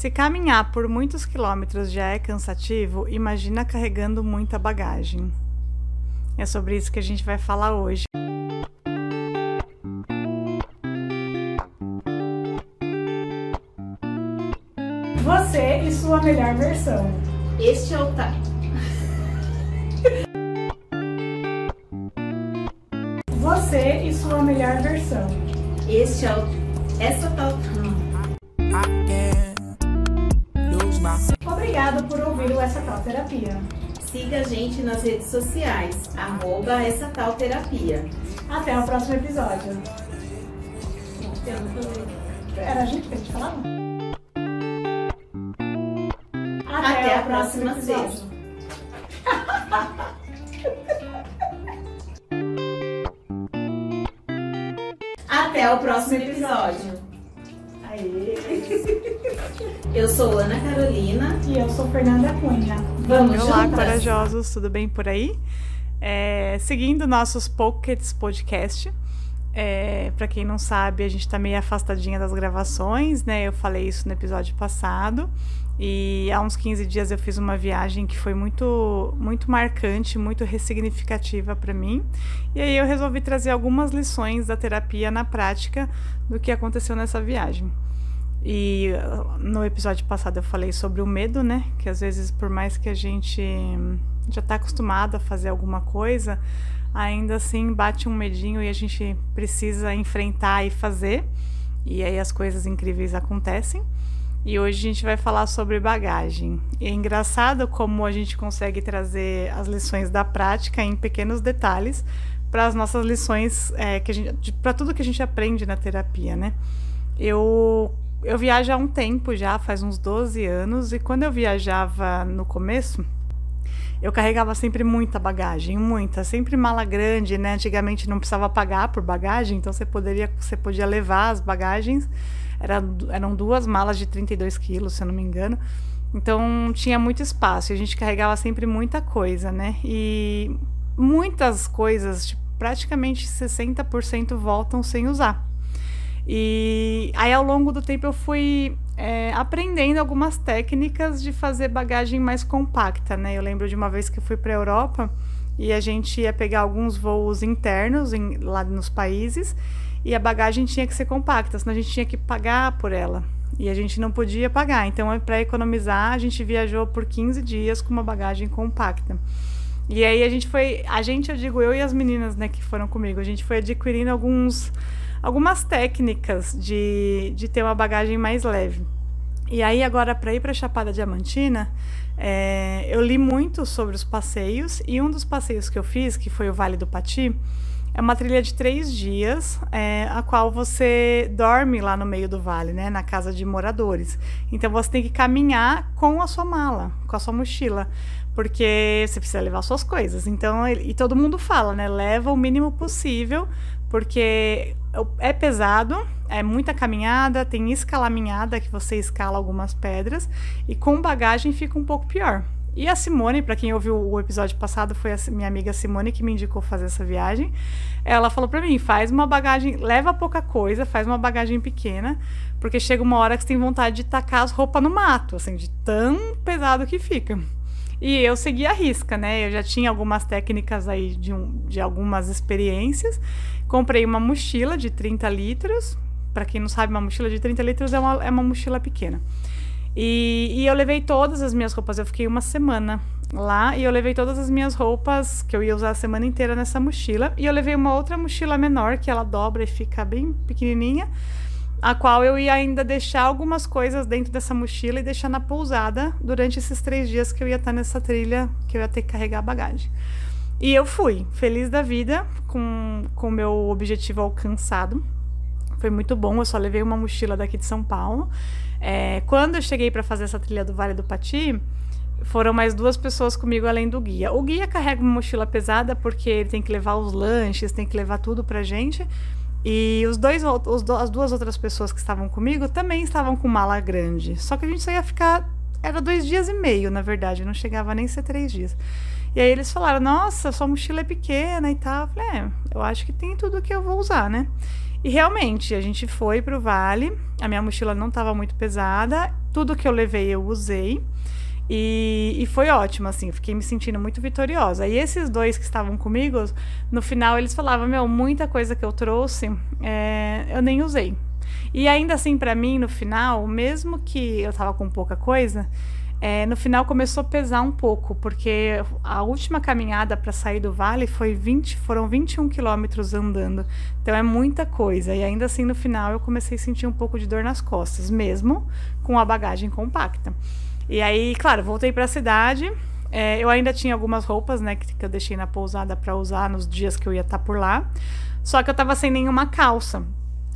Se caminhar por muitos quilômetros já é cansativo, imagina carregando muita bagagem. É sobre isso que a gente vai falar hoje. Você e sua melhor versão. Este é o ta... Você e sua melhor versão. Este é o essa tal Obrigada por ouvir o Essa Tal Terapia. Siga a gente nas redes sociais, arroba essa tal terapia. Até o próximo episódio. Era a gente que a gente falava? Até a próxima sexta. Até o próximo episódio. Eu sou Ana Carolina. E eu sou Fernanda Cunha. Vamos Olá, juntas? corajosos, tudo bem por aí? É, seguindo nossos Pockets Podcast, é, para quem não sabe, a gente tá meio afastadinha das gravações, né? Eu falei isso no episódio passado. E há uns 15 dias eu fiz uma viagem que foi muito, muito marcante, muito ressignificativa para mim. E aí eu resolvi trazer algumas lições da terapia na prática do que aconteceu nessa viagem. E uh, no episódio passado eu falei sobre o medo, né? Que às vezes, por mais que a gente já está acostumado a fazer alguma coisa, ainda assim bate um medinho e a gente precisa enfrentar e fazer. E aí as coisas incríveis acontecem. E hoje a gente vai falar sobre bagagem. E é engraçado como a gente consegue trazer as lições da prática em pequenos detalhes para as nossas lições, é, para tudo que a gente aprende na terapia, né? Eu eu viajo há um tempo já, faz uns 12 anos, e quando eu viajava no começo, eu carregava sempre muita bagagem, muita, sempre mala grande, né? Antigamente não precisava pagar por bagagem, então você poderia, você podia levar as bagagens. Era, eram duas malas de 32 quilos, se eu não me engano. Então tinha muito espaço a gente carregava sempre muita coisa, né? E muitas coisas, tipo, praticamente 60% voltam sem usar. E aí ao longo do tempo eu fui é, aprendendo algumas técnicas de fazer bagagem mais compacta, né? Eu lembro de uma vez que eu fui para a Europa e a gente ia pegar alguns voos internos em, lá nos países e a bagagem tinha que ser compacta, senão a gente tinha que pagar por ela. E a gente não podia pagar. Então, para economizar, a gente viajou por 15 dias com uma bagagem compacta. E aí a gente foi, a gente, eu digo eu e as meninas, né, que foram comigo, a gente foi adquirindo alguns algumas técnicas de, de ter uma bagagem mais leve. E aí, agora, para ir para Chapada Diamantina, é, eu li muito sobre os passeios, e um dos passeios que eu fiz, que foi o Vale do Pati, é uma trilha de três dias, é, a qual você dorme lá no meio do vale, né, na casa de moradores. Então você tem que caminhar com a sua mala, com a sua mochila, porque você precisa levar suas coisas. Então, e todo mundo fala, né, leva o mínimo possível, porque é pesado, é muita caminhada, tem escalaminhada que você escala algumas pedras e com bagagem fica um pouco pior. E a Simone, para quem ouviu o episódio passado, foi a minha amiga Simone que me indicou fazer essa viagem. Ela falou para mim: faz uma bagagem, leva pouca coisa, faz uma bagagem pequena, porque chega uma hora que você tem vontade de tacar as roupas no mato, assim, de tão pesado que fica. E eu segui a risca, né? Eu já tinha algumas técnicas aí de, um, de algumas experiências. Comprei uma mochila de 30 litros. Para quem não sabe, uma mochila de 30 litros é uma, é uma mochila pequena. E, e eu levei todas as minhas roupas. Eu fiquei uma semana lá e eu levei todas as minhas roupas que eu ia usar a semana inteira nessa mochila. E eu levei uma outra mochila menor que ela dobra e fica bem pequenininha a qual eu ia ainda deixar algumas coisas dentro dessa mochila e deixar na pousada durante esses três dias que eu ia estar nessa trilha, que eu ia ter que carregar a bagagem. E eu fui, feliz da vida, com o meu objetivo alcançado. Foi muito bom, eu só levei uma mochila daqui de São Paulo. É, quando eu cheguei para fazer essa trilha do Vale do Pati, foram mais duas pessoas comigo além do guia. O guia carrega uma mochila pesada porque ele tem que levar os lanches, tem que levar tudo pra gente. E os dois, os, as duas outras pessoas que estavam comigo também estavam com mala grande. Só que a gente só ia ficar. Era dois dias e meio, na verdade, não chegava nem a ser três dias. E aí eles falaram: Nossa, sua mochila é pequena e tal. Eu falei: É, eu acho que tem tudo que eu vou usar, né? E realmente, a gente foi pro vale, a minha mochila não estava muito pesada, tudo que eu levei eu usei. E, e, foi ótimo, assim, fiquei me sentindo muito vitoriosa. E esses dois que estavam comigo, no final eles falavam: Meu, muita coisa que eu trouxe é, eu nem usei. E ainda assim, para mim, no final, mesmo que eu tava com pouca coisa, é, no final começou a pesar um pouco, porque a última caminhada para sair do vale foi 20, foram 21 quilômetros andando. Então é muita coisa. E ainda assim, no final, eu comecei a sentir um pouco de dor nas costas, mesmo com a bagagem compacta. E aí, claro, voltei para a cidade. É, eu ainda tinha algumas roupas, né, que, que eu deixei na pousada para usar nos dias que eu ia estar tá por lá. Só que eu tava sem nenhuma calça.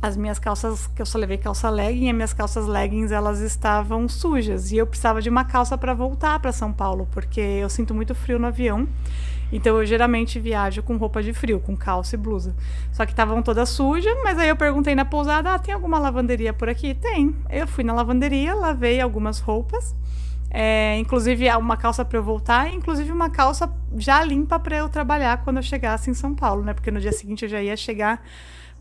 As minhas calças, que eu só levei calça legging, as minhas calças leggings elas estavam sujas. E eu precisava de uma calça para voltar para São Paulo, porque eu sinto muito frio no avião. Então eu geralmente viajo com roupa de frio, com calça e blusa. Só que estavam todas sujas, mas aí eu perguntei na pousada: ah, tem alguma lavanderia por aqui? Tem. Eu fui na lavanderia, lavei algumas roupas. É, inclusive uma calça para eu voltar, inclusive uma calça já limpa para eu trabalhar quando eu chegasse em São Paulo, né? Porque no dia seguinte eu já ia chegar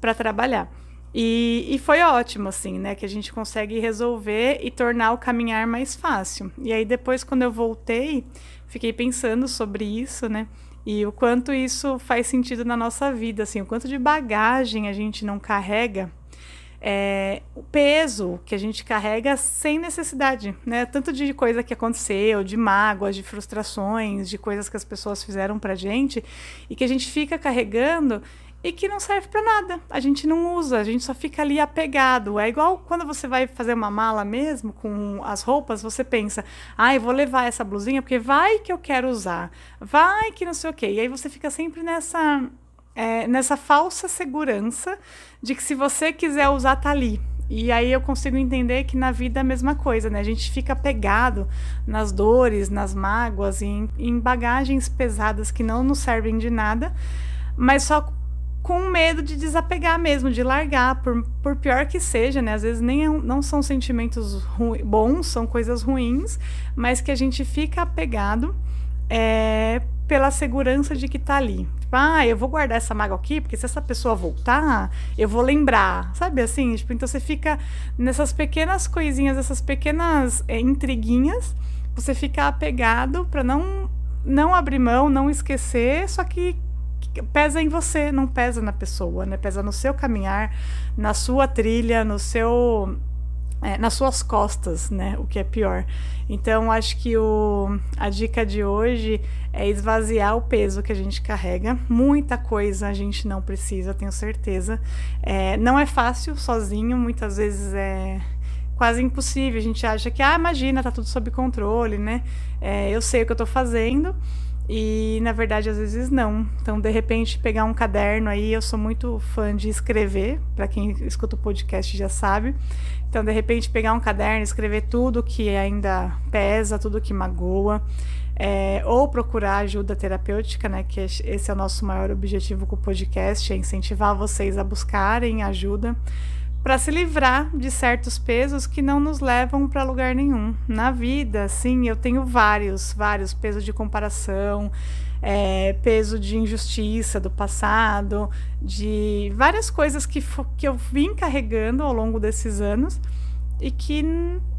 para trabalhar. E, e, foi ótimo, assim, né? Que a gente consegue resolver e tornar o caminhar mais fácil. E aí, depois, quando eu voltei, fiquei pensando sobre isso, né? E o quanto isso faz sentido na nossa vida, assim, o quanto de bagagem a gente não carrega é, o peso que a gente carrega sem necessidade, né? Tanto de coisa que aconteceu, de mágoas, de frustrações, de coisas que as pessoas fizeram pra gente e que a gente fica carregando e que não serve para nada. A gente não usa, a gente só fica ali apegado. É igual quando você vai fazer uma mala mesmo com as roupas, você pensa: "Ah, eu vou levar essa blusinha porque vai que eu quero usar. Vai que não sei o quê". E aí você fica sempre nessa é, nessa falsa segurança de que se você quiser usar, tá ali. E aí eu consigo entender que na vida é a mesma coisa, né? A gente fica pegado nas dores, nas mágoas, em, em bagagens pesadas que não nos servem de nada, mas só com medo de desapegar mesmo, de largar, por, por pior que seja, né? Às vezes nem é, não são sentimentos bons, são coisas ruins, mas que a gente fica apegado é, pela segurança de que tá ali. Tipo, ah, eu vou guardar essa mágoa aqui, porque se essa pessoa voltar, eu vou lembrar. Sabe assim? Tipo, então você fica nessas pequenas coisinhas, essas pequenas é, intriguinhas, você fica apegado para não não abrir mão, não esquecer, só que pesa em você, não pesa na pessoa, né? Pesa no seu caminhar, na sua trilha, no seu é, nas suas costas, né? O que é pior. Então, acho que o, a dica de hoje é esvaziar o peso que a gente carrega. Muita coisa a gente não precisa, tenho certeza. É, não é fácil sozinho, muitas vezes é quase impossível. A gente acha que, ah, imagina, tá tudo sob controle, né? É, eu sei o que eu tô fazendo. E na verdade, às vezes não. Então, de repente, pegar um caderno aí, eu sou muito fã de escrever, para quem escuta o podcast já sabe. Então, de repente, pegar um caderno, escrever tudo que ainda pesa, tudo que magoa, é, ou procurar ajuda terapêutica, né? Que esse é o nosso maior objetivo com o podcast, é incentivar vocês a buscarem ajuda para se livrar de certos pesos que não nos levam para lugar nenhum. Na vida, sim, eu tenho vários, vários pesos de comparação, é, peso de injustiça do passado, de várias coisas que, que eu vim carregando ao longo desses anos e que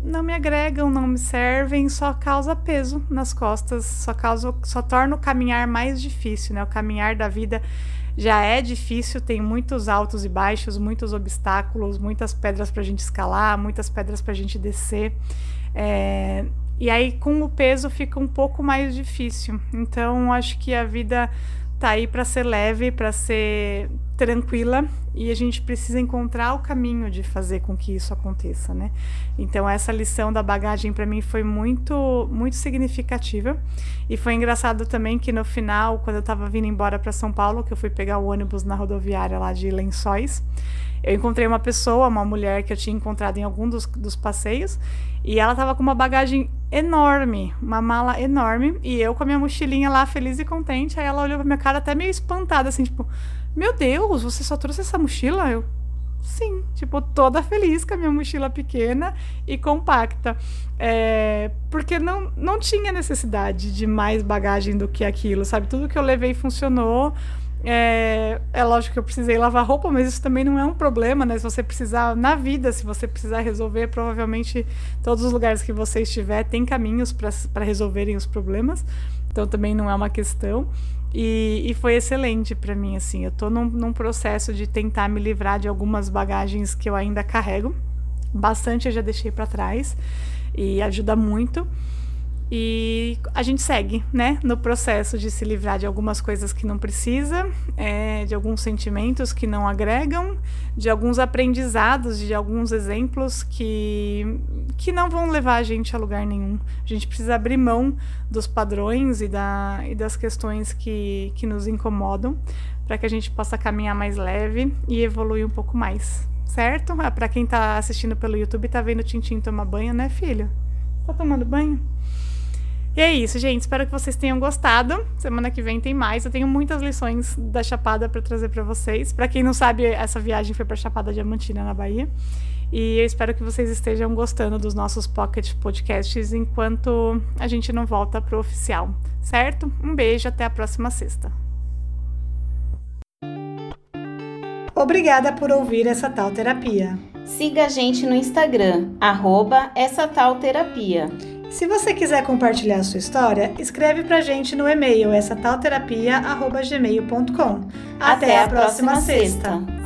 não me agregam, não me servem, só causa peso nas costas, só causa, só torna o caminhar mais difícil, né? O caminhar da vida já é difícil, tem muitos altos e baixos, muitos obstáculos, muitas pedras para a gente escalar, muitas pedras para a gente descer. É, e aí com o peso fica um pouco mais difícil. Então acho que a vida tá aí para ser leve, para ser tranquila e a gente precisa encontrar o caminho de fazer com que isso aconteça, né? Então essa lição da bagagem para mim foi muito muito significativa e foi engraçado também que no final, quando eu estava vindo embora para São Paulo, que eu fui pegar o ônibus na rodoviária lá de Lençóis, eu encontrei uma pessoa, uma mulher que eu tinha encontrado em algum dos, dos passeios, e ela tava com uma bagagem enorme, uma mala enorme, e eu com a minha mochilinha lá, feliz e contente. Aí ela olhou pra minha cara até meio espantada, assim, tipo, meu Deus, você só trouxe essa mochila? Eu, Sim, tipo, toda feliz com a minha mochila pequena e compacta. É, porque não, não tinha necessidade de mais bagagem do que aquilo, sabe? Tudo que eu levei funcionou. É, é lógico que eu precisei lavar roupa, mas isso também não é um problema, né? Se você precisar, na vida, se você precisar resolver, provavelmente todos os lugares que você estiver tem caminhos para resolverem os problemas. Então também não é uma questão. E, e foi excelente para mim, assim. Eu tô num, num processo de tentar me livrar de algumas bagagens que eu ainda carrego. Bastante eu já deixei para trás e ajuda muito. E a gente segue, né, no processo de se livrar de algumas coisas que não precisa, é, de alguns sentimentos que não agregam, de alguns aprendizados, de alguns exemplos que, que não vão levar a gente a lugar nenhum. A gente precisa abrir mão dos padrões e, da, e das questões que, que nos incomodam para que a gente possa caminhar mais leve e evoluir um pouco mais, certo? Ah, para quem está assistindo pelo YouTube, tá vendo o Tintim tomar banho, né, filho? Tá tomando banho? E é isso, gente. Espero que vocês tenham gostado. Semana que vem tem mais. Eu tenho muitas lições da Chapada para trazer para vocês. Para quem não sabe, essa viagem foi para Chapada Diamantina, na Bahia. E eu espero que vocês estejam gostando dos nossos Pocket Podcasts enquanto a gente não volta pro oficial, certo? Um beijo, até a próxima sexta. Obrigada por ouvir essa tal terapia. Siga a gente no Instagram, arroba essa tal terapia. Se você quiser compartilhar a sua história, escreve pra gente no e-mail essa tal terapia@gmail.com. Até, Até a próxima, próxima sexta. sexta.